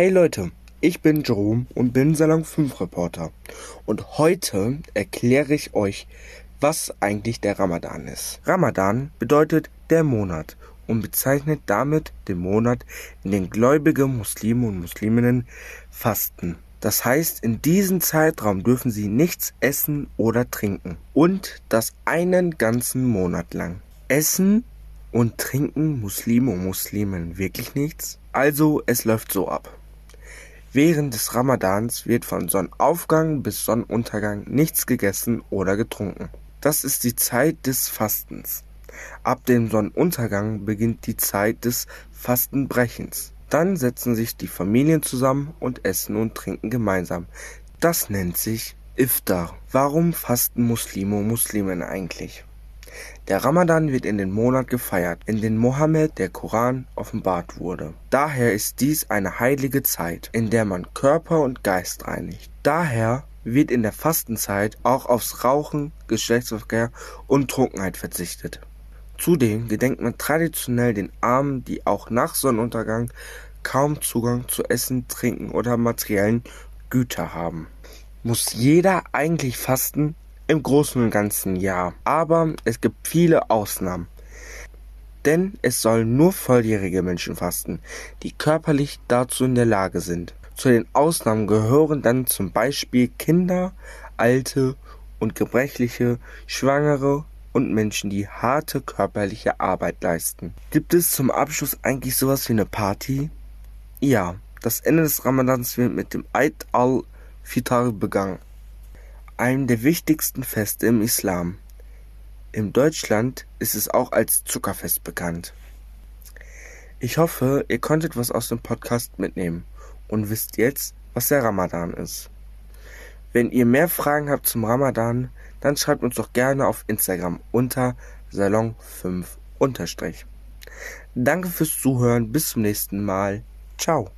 Hey Leute, ich bin Jerome und bin Salon 5 Reporter. Und heute erkläre ich euch, was eigentlich der Ramadan ist. Ramadan bedeutet der Monat und bezeichnet damit den Monat, in dem gläubige Muslime und Musliminnen fasten. Das heißt, in diesem Zeitraum dürfen sie nichts essen oder trinken. Und das einen ganzen Monat lang. Essen und trinken Muslime und Muslimen wirklich nichts? Also, es läuft so ab. Während des Ramadans wird von Sonnenaufgang bis Sonnenuntergang nichts gegessen oder getrunken. Das ist die Zeit des Fastens. Ab dem Sonnenuntergang beginnt die Zeit des Fastenbrechens. Dann setzen sich die Familien zusammen und essen und trinken gemeinsam. Das nennt sich Iftar. Warum fasten Muslime und Musliminnen eigentlich? Der Ramadan wird in dem Monat gefeiert, in dem Mohammed der Koran offenbart wurde. Daher ist dies eine heilige Zeit, in der man Körper und Geist reinigt. Daher wird in der Fastenzeit auch aufs Rauchen, Geschlechtsverkehr und Trunkenheit verzichtet. Zudem gedenkt man traditionell den Armen, die auch nach Sonnenuntergang kaum Zugang zu Essen, Trinken oder materiellen Güter haben. Muss jeder eigentlich fasten? Im Großen und Ganzen ja, aber es gibt viele Ausnahmen. Denn es sollen nur volljährige Menschen fasten, die körperlich dazu in der Lage sind. Zu den Ausnahmen gehören dann zum Beispiel Kinder, Alte und Gebrechliche, Schwangere und Menschen, die harte körperliche Arbeit leisten. Gibt es zum Abschluss eigentlich sowas wie eine Party? Ja, das Ende des Ramadans wird mit dem Eid al-Fitr begangen einem der wichtigsten Feste im Islam. In Deutschland ist es auch als Zuckerfest bekannt. Ich hoffe, ihr konntet was aus dem Podcast mitnehmen und wisst jetzt, was der Ramadan ist. Wenn ihr mehr Fragen habt zum Ramadan, dann schreibt uns doch gerne auf Instagram unter Salon5 Danke fürs Zuhören, bis zum nächsten Mal. Ciao.